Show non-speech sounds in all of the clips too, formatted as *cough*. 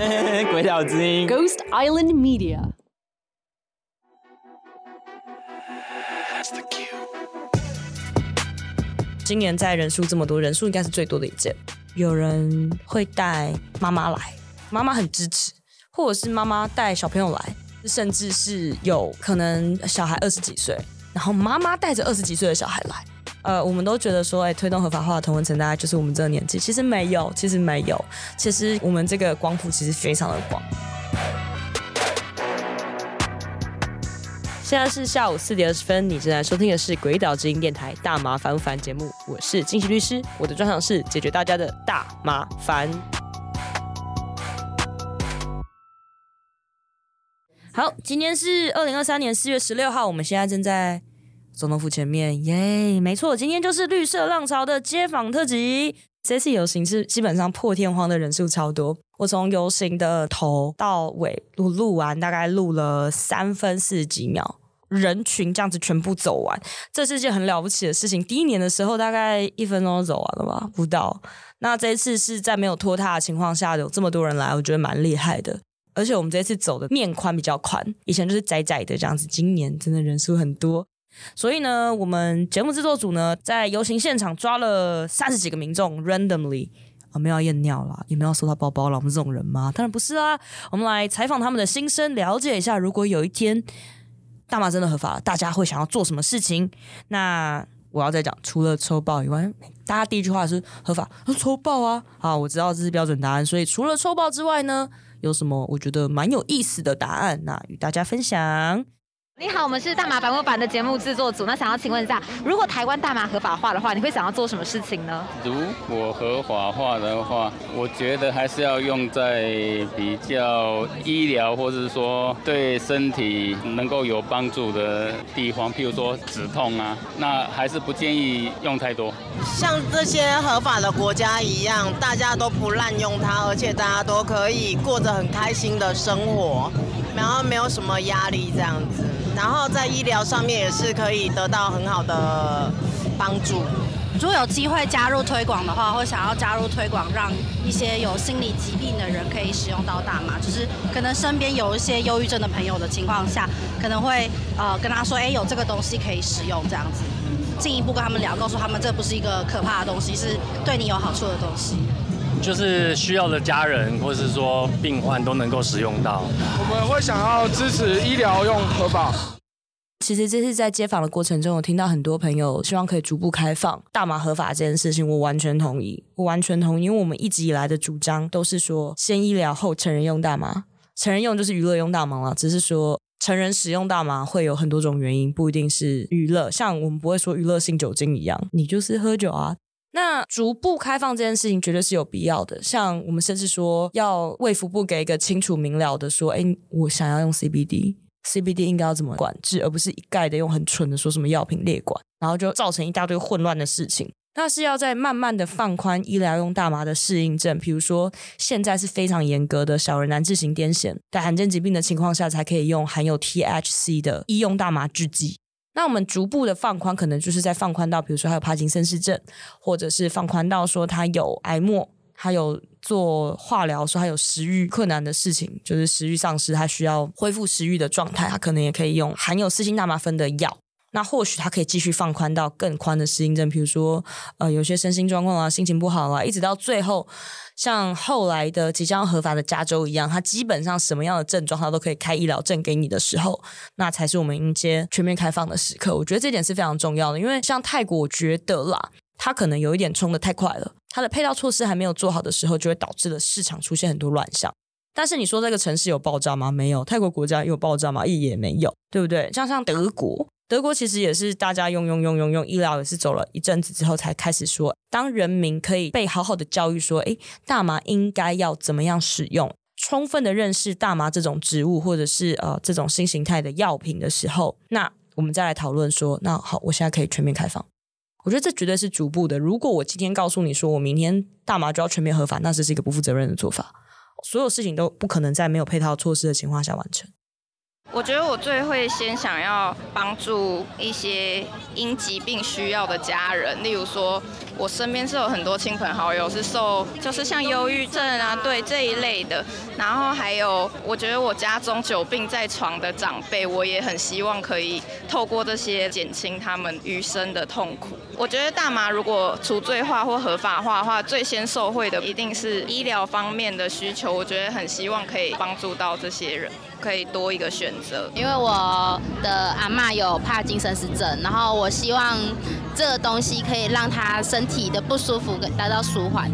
*laughs* 鬼岛之音，Ghost Island Media。今年在人数这么多，人数应该是最多的一届。有人会带妈妈来，妈妈很支持，或者是妈妈带小朋友来，甚至是有可能小孩二十几岁，然后妈妈带着二十几岁的小孩来。呃，我们都觉得说，哎，推动合法化的同文层大概就是我们这个年纪，其实没有，其实没有，其实我们这个光谱其实非常的广。现在是下午四点二十分，你正在收听的是《鬼岛之音》电台《大麻烦不烦》节目，我是金喜律师，我的专长是解决大家的大麻烦。好，今天是二零二三年四月十六号，我们现在正在。总统府前面，耶，没错，今天就是绿色浪潮的街访特辑。这次游行是基本上破天荒的人数超多，我从游行的头到尾，我录完大概录了三分四十几秒，人群这样子全部走完，这是件很了不起的事情。第一年的时候大概一分钟就走完了吧，不到。那这一次是在没有拖沓的情况下，有这么多人来，我觉得蛮厉害的。而且我们这次走的面宽比较宽，以前就是窄窄的这样子，今年真的人数很多。所以呢，我们节目制作组呢，在游行现场抓了三十几个民众，randomly 啊，没有验尿啦，也没有搜他包包啦，我们这种人吗？当然不是啊。我们来采访他们的心声，了解一下，如果有一天大麻真的合法了，大家会想要做什么事情？那我要再讲，除了抽爆以外，大家第一句话是合法，抽爆啊！好，我知道这是标准答案。所以除了抽爆之外呢，有什么我觉得蛮有意思的答案？那与大家分享。你好，我们是大麻烦不烦的节目制作组。那想要请问一下，如果台湾大麻合法化的话，你会想要做什么事情呢？如果合法化的话，我觉得还是要用在比较医疗或者说对身体能够有帮助的地方，譬如说止痛啊，那还是不建议用太多。像这些合法的国家一样，大家都不滥用它，而且大家都可以过着很开心的生活，然后没有什么压力这样子。然后在医疗上面也是可以得到很好的帮助。如果有机会加入推广的话，或想要加入推广，让一些有心理疾病的人可以使用到大麻，就是可能身边有一些忧郁症的朋友的情况下，可能会呃跟他说，哎，有这个东西可以使用，这样子进一步跟他们聊，告诉他们这不是一个可怕的东西，是对你有好处的东西。就是需要的家人或是说病患都能够使用到。我们会想要支持医疗用合法。其实这次在接访的过程中，我听到很多朋友希望可以逐步开放大麻合法这件事情，我完全同意，我完全同意，因为我们一直以来的主张都是说，先医疗后成人用大麻，成人用就是娱乐用大麻了，只是说成人使用大麻会有很多种原因，不一定是娱乐，像我们不会说娱乐性酒精一样，你就是喝酒啊。那逐步开放这件事情绝对是有必要的，像我们甚至说要卫福部给一个清楚明了的说，哎，我想要用 CBD，CBD 应该要怎么管制，而不是一概的用很蠢的说什么药品列管，然后就造成一大堆混乱的事情。那是要在慢慢的放宽医疗用大麻的适应症，比如说现在是非常严格的小儿难治型癫痫，在罕见疾病的情况下才可以用含有 THC 的医用大麻制剂。那我们逐步的放宽，可能就是在放宽到，比如说他有帕金森氏症，或者是放宽到说他有癌末，他有做化疗，说他有食欲困难的事情，就是食欲丧失，他需要恢复食欲的状态，他可能也可以用含有四氢大麻酚的药。那或许他可以继续放宽到更宽的适应症，比如说呃有些身心状况啊，心情不好啊，一直到最后。像后来的即将合法的加州一样，它基本上什么样的症状，它都可以开医疗证给你的时候，那才是我们迎接全面开放的时刻。我觉得这点是非常重要的，因为像泰国，我觉得啦，它可能有一点冲得太快了，它的配套措施还没有做好的时候，就会导致了市场出现很多乱象。但是你说这个城市有爆炸吗？没有。泰国国家有爆炸吗？也也没有，对不对？像像德国。德国其实也是大家用用用用用医疗也是走了一阵子之后才开始说，当人民可以被好好的教育说，诶，大麻应该要怎么样使用，充分的认识大麻这种植物或者是呃这种新形态的药品的时候，那我们再来讨论说，那好，我现在可以全面开放。我觉得这绝对是逐步的。如果我今天告诉你说我明天大麻就要全面合法，那这是一个不负责任的做法。所有事情都不可能在没有配套措施的情况下完成。我觉得我最会先想要帮助一些因疾病需要的家人，例如说，我身边是有很多亲朋好友是受，就是像忧郁症啊，对这一类的。然后还有，我觉得我家中久病在床的长辈，我也很希望可以透过这些减轻他们余生的痛苦。我觉得大麻如果除罪化或合法化的话，最先受惠的一定是医疗方面的需求。我觉得很希望可以帮助到这些人。可以多一个选择，因为我的阿嬷有帕金森氏症，然后我希望这个东西可以让她身体的不舒服得到舒缓。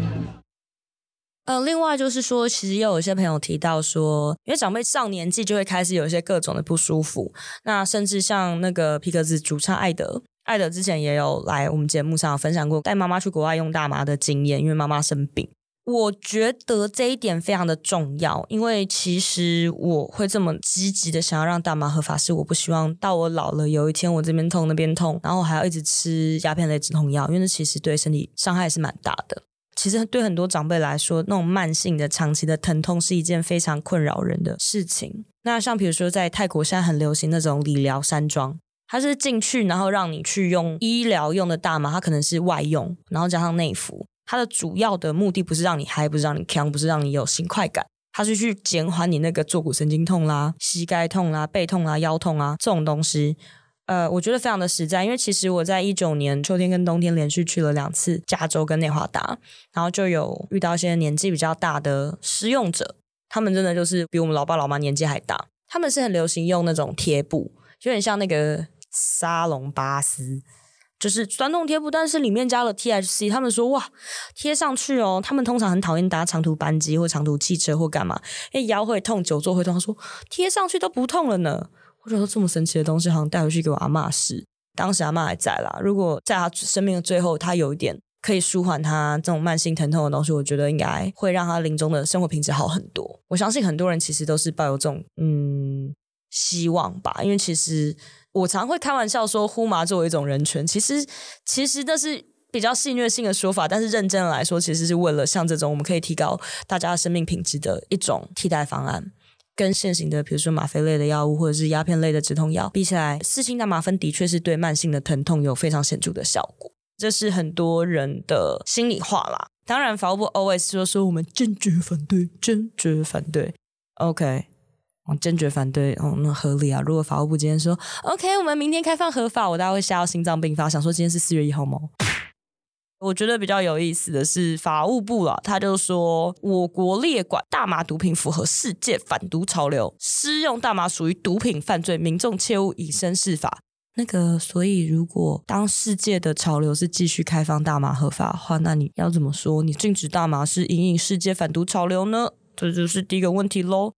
呃，另外就是说，其实也有一些朋友提到说，因为长辈上年纪就会开始有一些各种的不舒服，那甚至像那个皮克斯主唱艾德，艾德之前也有来我们节目上分享过带妈妈去国外用大麻的经验，因为妈妈生病。我觉得这一点非常的重要，因为其实我会这么积极的想要让大麻合法，是我不希望到我老了有一天我这边痛那边痛，然后还要一直吃鸦片类止痛药，因为那其实对身体伤害是蛮大的。其实对很多长辈来说，那种慢性的、长期的疼痛是一件非常困扰人的事情。那像比如说在泰国现在很流行那种理疗山庄，它是进去然后让你去用医疗用的大麻，它可能是外用，然后加上内服。它的主要的目的不是让你嗨，不是让你锵，不是让你有新快感，它是去减缓你那个坐骨神经痛啦、膝盖痛啦、背痛啦、腰痛啊这种东西。呃，我觉得非常的实在，因为其实我在一九年秋天跟冬天连续去了两次加州跟内华达，然后就有遇到一些年纪比较大的使用者，他们真的就是比我们老爸老妈年纪还大，他们是很流行用那种贴布，就很像那个沙龙巴斯。就是酸痛贴布，但是里面加了 THC。他们说哇，贴上去哦。他们通常很讨厌搭长途班机或长途汽车或干嘛，因为腰会痛，久坐会痛。他说贴上去都不痛了呢。我觉得这么神奇的东西，好像带回去给我阿嬷试。当时阿嬷还在啦。如果在她生命的最后，她有一点可以舒缓她这种慢性疼痛的东西，我觉得应该会让她临终的生活品质好很多。我相信很多人其实都是抱有这种嗯希望吧，因为其实。我常会开玩笑说，呼麻作为一种人权，其实其实那是比较戏谑性的说法，但是认真来说，其实是为了像这种我们可以提高大家的生命品质的一种替代方案。跟现行的比如说吗啡类的药物或者是鸦片类的止痛药比起来，四氢大麻酚的确是对慢性的疼痛有非常显著的效果，这是很多人的心里话啦。当然，法务部 always 说说我们坚决反对，坚决反对。OK。我坚决反对，哦，那合理啊！如果法务部今天说 OK，我们明天开放合法，我大概会吓到心脏病发，想说今天是四月一号吗？我觉得比较有意思的是法务部啊，他就说我国列管大麻毒品符合世界反毒潮流，施用大麻属于毒品犯罪，民众切勿以身试法。那个，所以如果当世界的潮流是继续开放大麻合法的话，那你要怎么说？你禁止大麻是引领世界反毒潮流呢？这就是第一个问题喽。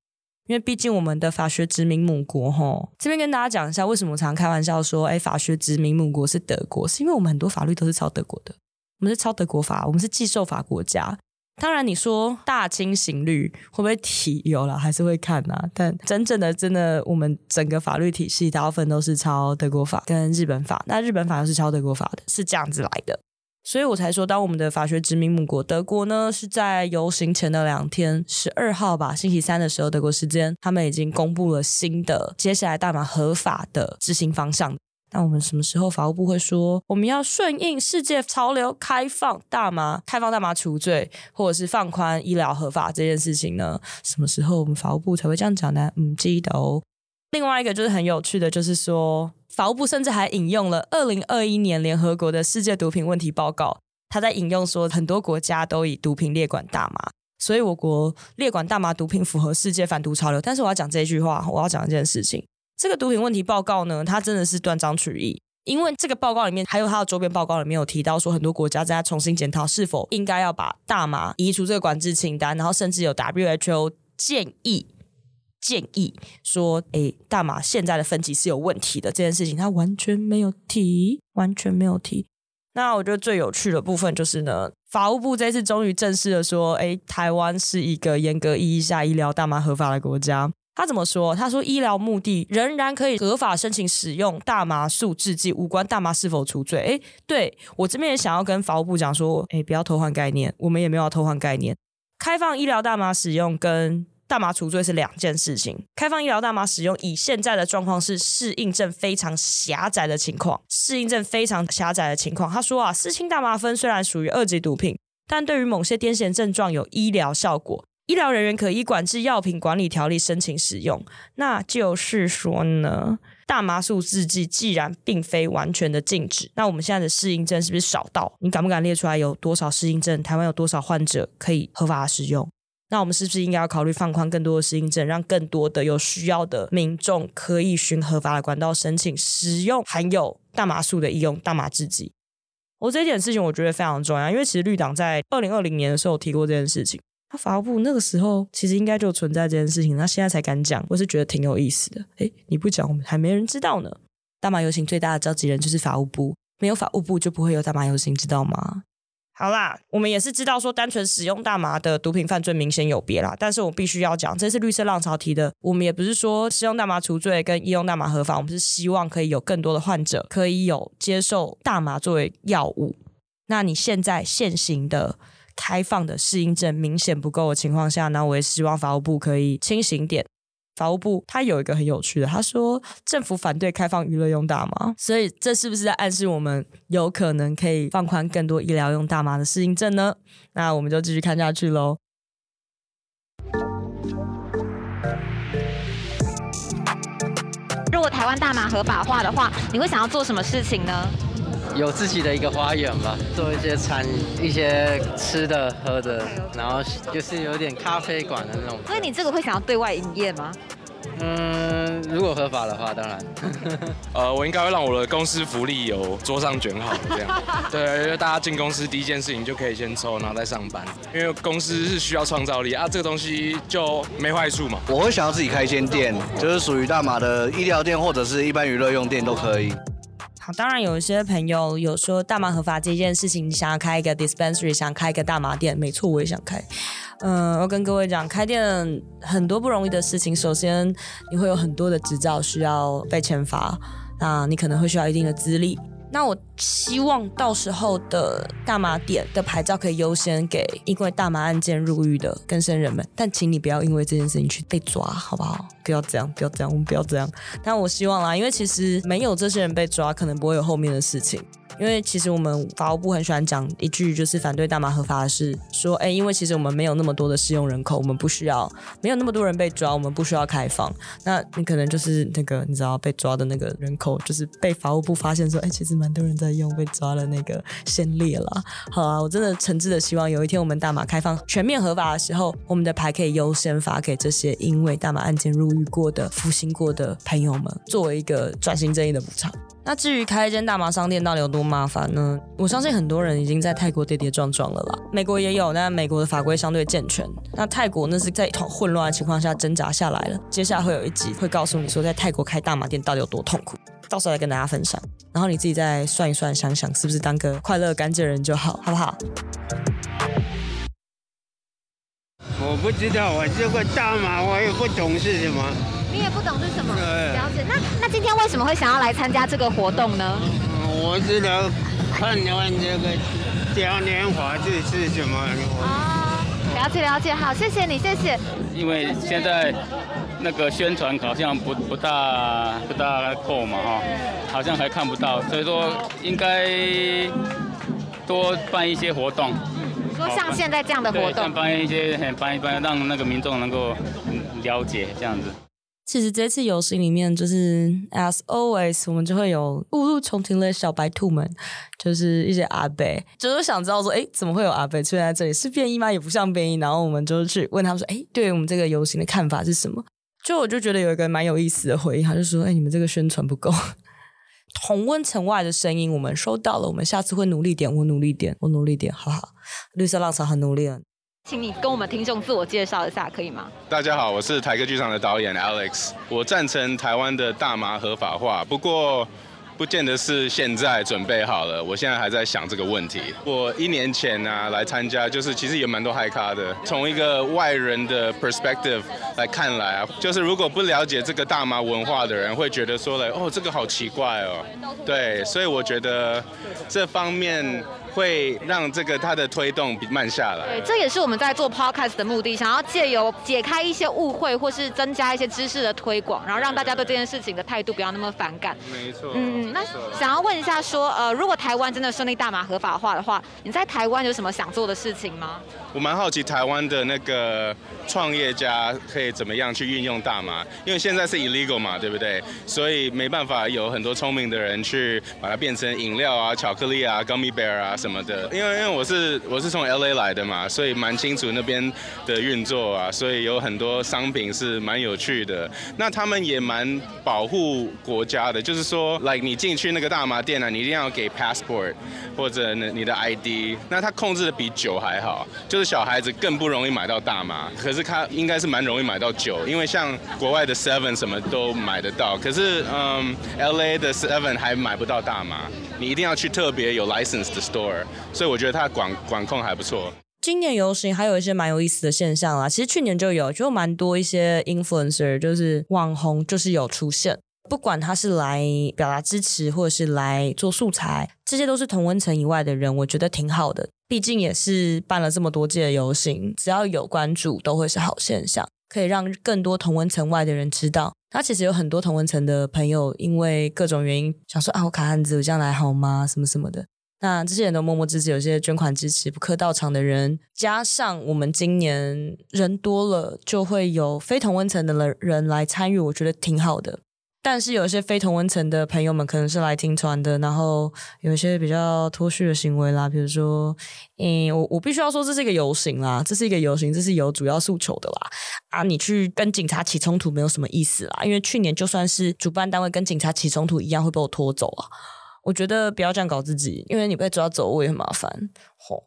因为毕竟我们的法学殖民母国，哈，这边跟大家讲一下，为什么我常开玩笑说，哎，法学殖民母国是德国，是因为我们很多法律都是抄德国的，我们是抄德国法，我们是继受法国家。当然，你说大清刑律会不会提？有了，还是会看呐、但真正的，真的，我们整个法律体系大部分都是抄德国法跟日本法，那日本法又是抄德国法的，是这样子来的。所以我才说，当我们的法学殖民母国德国呢，是在游行前的两天，十二号吧，星期三的时候，德国时间，他们已经公布了新的接下来大麻合法的执行方向。那我们什么时候法务部会说我们要顺应世界潮流，开放大麻，开放大麻除罪，或者是放宽医疗合法这件事情呢？什么时候我们法务部才会这样讲呢？嗯，记得哦。另外一个就是很有趣的，就是说。法务部甚至还引用了二零二一年联合国的世界毒品问题报告，他在引用说很多国家都以毒品列管大麻，所以我国列管大麻毒品符合世界反毒潮流。但是我要讲这一句话，我要讲一件事情，这个毒品问题报告呢，它真的是断章取义，因为这个报告里面还有它的周边报告里面有提到说，很多国家正在重新检讨是否应该要把大麻移除这个管制清单，然后甚至有 WHO 建议。建议说：“诶，大麻现在的分级是有问题的，这件事情他完全没有提，完全没有提。那我觉得最有趣的部分就是呢，法务部这次终于正式的说，诶，台湾是一个严格意义下医疗大麻合法的国家。他怎么说？他说医疗目的仍然可以合法申请使用大麻素制剂，无关大麻是否除罪。诶，对，我这边也想要跟法务部讲说，诶，不要偷换概念，我们也没有要偷换概念，开放医疗大麻使用跟。”大麻除罪是两件事情。开放医疗大麻使用，以现在的状况是适应症非常狭窄的情况，适应症非常狭窄的情况。他说啊，四氢大麻酚虽然属于二级毒品，但对于某些癫痫症状有医疗效果，医疗人员可依管制药品管理条例申请使用。那就是说呢，大麻素制剂既然并非完全的禁止，那我们现在的适应症是不是少到？你敢不敢列出来有多少适应症？台湾有多少患者可以合法使用？那我们是不是应该要考虑放宽更多的适应症，让更多的有需要的民众可以循合法的管道申请使用含有大麻素的医用大麻制剂？我这一点事情我觉得非常重要，因为其实绿党在二零二零年的时候提过这件事情，他法务部那个时候其实应该就存在这件事情，他现在才敢讲，我是觉得挺有意思的。诶，你不讲，我们还没人知道呢。大麻游行最大的召集人就是法务部，没有法务部就不会有大麻游行，知道吗？好啦，我们也是知道说，单纯使用大麻的毒品犯罪明显有别啦。但是我必须要讲，这是绿色浪潮提的。我们也不是说使用大麻除罪跟医用大麻合法，我们是希望可以有更多的患者可以有接受大麻作为药物。那你现在现行的开放的适应症明显不够的情况下，那我也希望法务部可以清醒点。法务部他有一个很有趣的，他说政府反对开放娱乐用大麻，*laughs* 所以这是不是在暗示我们有可能可以放宽更多医疗用大麻的适应症呢？那我们就继续看下去喽。如果台湾大麻合法化的话，你会想要做什么事情呢？有自己的一个花园吧，做一些餐饮、一些吃的、喝的，然后就是有点咖啡馆的那种。所以你这个会想要对外营业吗？嗯，如果合法的话，当然。*laughs* 呃，我应该会让我的公司福利有桌上卷好这样。*laughs* 对，因为大家进公司第一件事情就可以先抽，然后再上班。因为公司是需要创造力啊，这个东西就没坏处嘛。我会想要自己开一间店，就是属于大马的医疗店或者是一般娱乐用店都可以。当然，有一些朋友有说大麻合法这件事情，想要开一个 dispensary，想开一个大麻店，没错，我也想开。嗯，我跟各位讲，开店很多不容易的事情。首先，你会有很多的执照需要被签发，那你可能会需要一定的资历。那我希望到时候的大麻点的牌照可以优先给因为大麻案件入狱的更生人们，但请你不要因为这件事情去被抓，好不好？不要这样，不要这样，我们不要这样。但我希望啦，因为其实没有这些人被抓，可能不会有后面的事情。因为其实我们法务部很喜欢讲一句，就是反对大麻合法的事，说，哎，因为其实我们没有那么多的适用人口，我们不需要，没有那么多人被抓，我们不需要开放。那你可能就是那个你知道被抓的那个人口，就是被法务部发现说，哎，其实蛮多人在用，被抓了那个先烈了。好啊，我真的诚挚的希望有一天我们大麻开放全面合法的时候，我们的牌可以优先发给这些因为大麻案件入狱过的、服刑过的朋友们，作为一个转型正义的补偿。那至于开一间大麻商店到底有多麻烦呢？我相信很多人已经在泰国跌跌撞撞了啦。美国也有，但美国的法规相对健全。那泰国那是在一团混乱的情况下挣扎下来了。接下来会有一集会告诉你说，在泰国开大麻店到底有多痛苦，到时候来跟大家分享。然后你自己再算一算，想想是不是当个快乐干净人就好，好不好？我不知道，我这个大麻我也不懂是什么。你也不懂是什么？了解。那那今天为什么会想要来参加这个活动呢？我是来看看这个嘉年华这是什么？啊，了解了解，好，谢谢你，谢谢。因为现在那个宣传好像不不大不大够嘛哈，好像还看不到，所以说应该多办一些活动。说像现在这样的活动，办一些办一办，让那个民众能够了解这样子。其实这次游行里面，就是 as always，我们就会有误入重庭的小白兔们，就是一些阿伯，就是想知道说，哎，怎么会有阿伯出现在这里？是变异吗？也不像变异。然后我们就去问他们说，哎，对于我们这个游行的看法是什么？就我就觉得有一个蛮有意思的回应，他就说，哎，你们这个宣传不够，*laughs* 同温层外的声音我们收到了，我们下次会努力点，我努力点，我努力点，好不好？绿色浪潮很努力了。请你跟我们听众自我介绍一下，可以吗？大家好，我是台歌剧场的导演 Alex。我赞成台湾的大麻合法化，不过不见得是现在准备好了。我现在还在想这个问题。我一年前呢、啊、来参加，就是其实也蛮多嗨咖的。从一个外人的 perspective 来看来啊，就是如果不了解这个大麻文化的人，会觉得说嘞，哦，这个好奇怪哦。对，所以我觉得这方面。会让这个它的推动慢下来。对，这也是我们在做 podcast 的目的，想要借由解开一些误会，或是增加一些知识的推广，然后让大家对这件事情的态度不要那么反感。没错。嗯，那想要问一下说，说呃，如果台湾真的顺利大麻合法化的话，你在台湾有什么想做的事情吗？我蛮好奇台湾的那个创业家可以怎么样去运用大麻，因为现在是 illegal 嘛，对不对？所以没办法有很多聪明的人去把它变成饮料啊、巧克力啊、gummy bear 啊什么什么的。因为因为我是我是从 LA 来的嘛，所以蛮清楚那边的运作啊，所以有很多商品是蛮有趣的。那他们也蛮保护国家的，就是说，like 你进去那个大麻店啊，你一定要给 passport 或者你的 ID。那他控制的比酒还好，就。是小孩子更不容易买到大麻，可是他应该是蛮容易买到酒，因为像国外的 Seven 什么都买得到，可是嗯，LA 的 Seven 还买不到大麻，你一定要去特别有 license 的 store，所以我觉得他管管控还不错。今年游行还有一些蛮有意思的现象啦，其实去年就有，就蛮多一些 influencer 就是网红就是有出现。不管他是来表达支持，或者是来做素材，这些都是同温层以外的人，我觉得挺好的。毕竟也是办了这么多届游行，只要有关注，都会是好现象，可以让更多同温层外的人知道。他其实有很多同温层的朋友，因为各种原因想说啊，我卡汉子，我这样来好吗？什么什么的。那这些人都默默支持，有些捐款支持，不客到场的人，加上我们今年人多了，就会有非同温层的人来参与，我觉得挺好的。但是有一些非同温层的朋友们可能是来听传的，然后有一些比较脱序的行为啦，比如说，嗯，我我必须要说这是一个游行啦，这是一个游行，这是有主要诉求的啦。啊，你去跟警察起冲突没有什么意思啦，因为去年就算是主办单位跟警察起冲突一样会被我拖走啊。我觉得不要这样搞自己，因为你被抓走我也很麻烦。吼，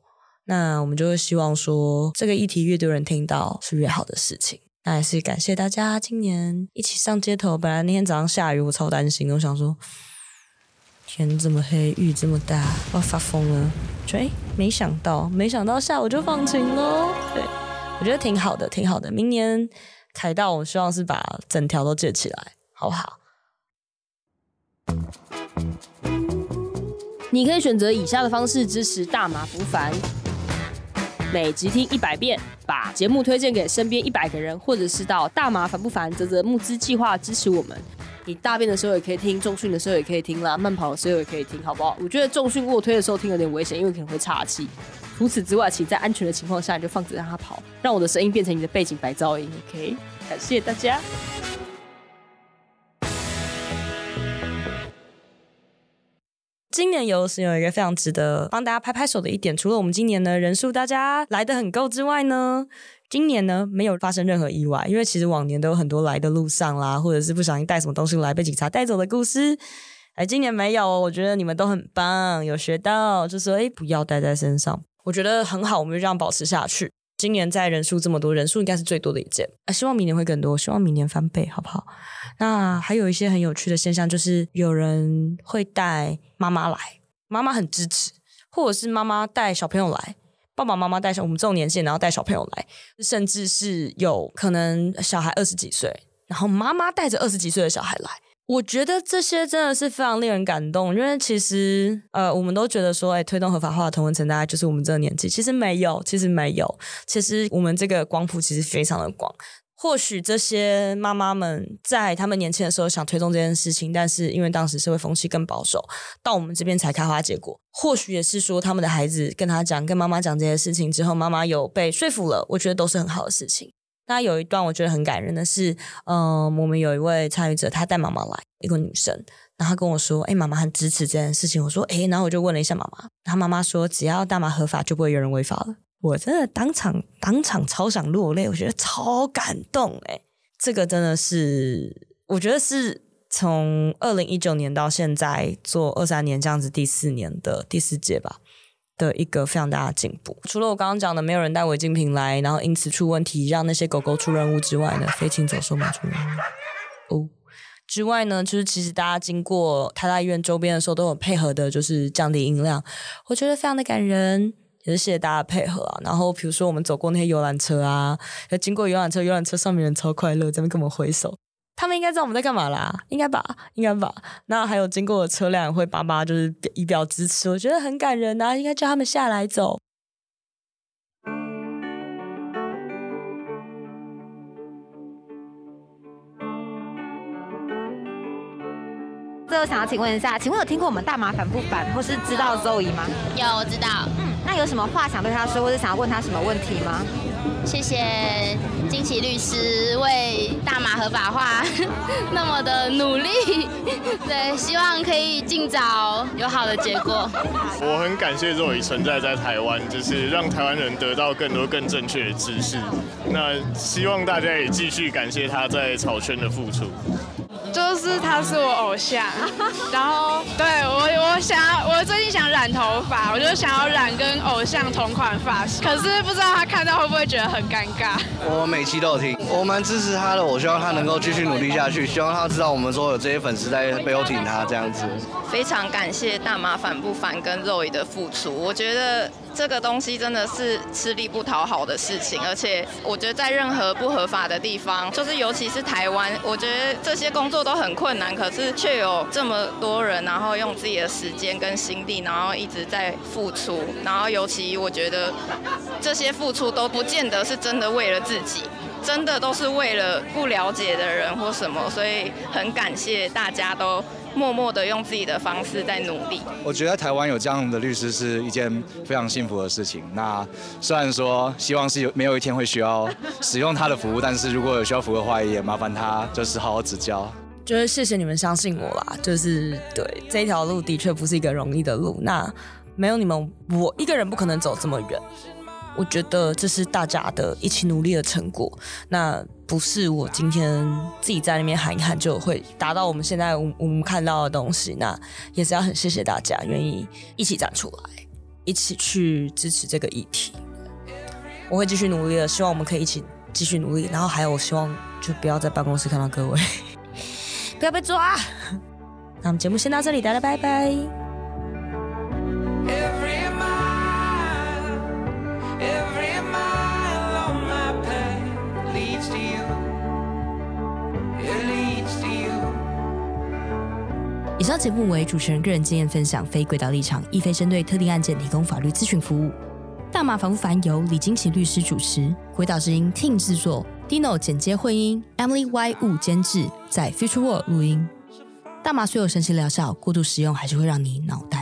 那我们就会希望说这个议题越多人听到是越好的事情。那还是感谢大家今年一起上街头。本来那天早上下雨，我超担心，我想说天这么黑，雨这么大，我要发疯了。就哎，没想到，没想到下午就放晴了。对，我觉得挺好的，挺好的。明年凯道，我希望是把整条都借起来，好不好？你可以选择以下的方式支持大麻不凡。每集听一百遍，把节目推荐给身边一百个人，或者是到大麻烦不烦泽泽募资计划支持我们。你大便的时候也可以听，重训的时候也可以听啦，慢跑的时候也可以听，好不好？我觉得重训卧推的时候听有点危险，因为可能会岔气。除此之外，请在安全的情况下，你就放着让它跑，让我的声音变成你的背景白噪音。OK，感谢大家。今年游行有一个非常值得帮大家拍拍手的一点，除了我们今年的人数大家来的很够之外呢，今年呢没有发生任何意外，因为其实往年都有很多来的路上啦，或者是不小心带什么东西来被警察带走的故事，哎，今年没有，我觉得你们都很棒，有学到，就说哎不要带在身上，我觉得很好，我们就这样保持下去。今年在人数这么多，人数应该是最多的一届，啊，希望明年会更多，希望明年翻倍，好不好？那还有一些很有趣的现象，就是有人会带妈妈来，妈妈很支持，或者是妈妈带小朋友来，爸爸妈妈带上我们这种年纪，然后带小朋友来，甚至是有可能小孩二十几岁，然后妈妈带着二十几岁的小孩来。我觉得这些真的是非常令人感动，因为其实呃，我们都觉得说，哎，推动合法化的同文层大概就是我们这个年纪，其实没有，其实没有，其实我们这个光谱其实非常的广。或许这些妈妈们在他们年轻的时候想推动这件事情，但是因为当时社会风气更保守，到我们这边才开花结果。或许也是说他们的孩子跟他讲，跟妈妈讲这些事情之后，妈妈有被说服了，我觉得都是很好的事情。那有一段我觉得很感人的是，嗯，我们有一位参与者，他带妈妈来，一个女生，然后跟我说，哎，妈妈很支持这件事情。我说，哎，然后我就问了一下妈妈，她妈妈说，只要大麻合法，就不会有人违法了。我真的当场当场超想落泪，我觉得超感动哎，这个真的是，我觉得是从二零一九年到现在做二三年这样子，第四年的第四届吧。的一个非常大的进步。除了我刚刚讲的没有人带违禁品来，然后因此出问题，让那些狗狗出任务之外呢，飞禽走兽们出任务哦。之外呢，就是其实大家经过台大医院周边的时候，都有配合的，就是降低音量，我觉得非常的感人，也是谢谢大家配合啊。然后比如说我们走过那些游览车啊，要经过游览车，游览车上面人超快乐，在那跟我们挥手。他们应该知道我们在干嘛啦，应该吧，应该吧。那还有经过的车辆也会叭叭就是以表支持，我觉得很感人啊，应该叫他们下来走。最后想要请问一下，请问有听过我们大麻烦不烦，或是知道 Zoe 吗？有，我知道。嗯，那有什么话想对他说，或者想要问他什么问题吗？谢谢金奇律师为大麻合法化 *laughs* 那么的努力，*laughs* 对，希望可以尽早有好的结果。我很感谢若雨存在在台湾，就是让台湾人得到更多更正确的知识。那希望大家也继续感谢他在草圈的付出。是他是我偶像，然后对我我想要我最近想染头发，我就想要染跟偶像同款发型，可是不知道他看到会不会觉得很尴尬。我每期都有听，我蛮支持他的，我希望他能够继续努力下去，希望他知道我们说有这些粉丝在背后挺他这样子。非常感谢大麻烦不烦跟 Zoe 的付出，我觉得。这个东西真的是吃力不讨好的事情，而且我觉得在任何不合法的地方，就是尤其是台湾，我觉得这些工作都很困难，可是却有这么多人，然后用自己的时间跟心力，然后一直在付出，然后尤其我觉得这些付出都不见得是真的为了自己，真的都是为了不了解的人或什么，所以很感谢大家都。默默的用自己的方式在努力。我觉得台湾有这样的律师是一件非常幸福的事情。那虽然说希望是有没有一天会需要使用他的服务，但是如果有需要服务的话，也麻烦他就是好好指教。就是谢谢你们相信我啦。就是对这条路的确不是一个容易的路。那没有你们，我一个人不可能走这么远。我觉得这是大家的一起努力的成果，那不是我今天自己在那边喊一喊就会达到我们现在我们看到的东西。那也是要很谢谢大家愿意一起站出来，一起去支持这个议题。我会继续努力的，希望我们可以一起继续努力。然后还有，我希望就不要在办公室看到各位，不要被抓。*laughs* 那我们节目先到这里，大家拜拜。以上节目为主持人个人经验分享，非轨道立场，亦非针对特定案件提供法律咨询服务。大麻烦不烦由李金奇律师主持，轨道之音 Team 制作，Dino 剪接混音，Emily Y 物监制，在 Future World 录音。大麻虽有神奇疗效，过度使用还是会让你脑袋。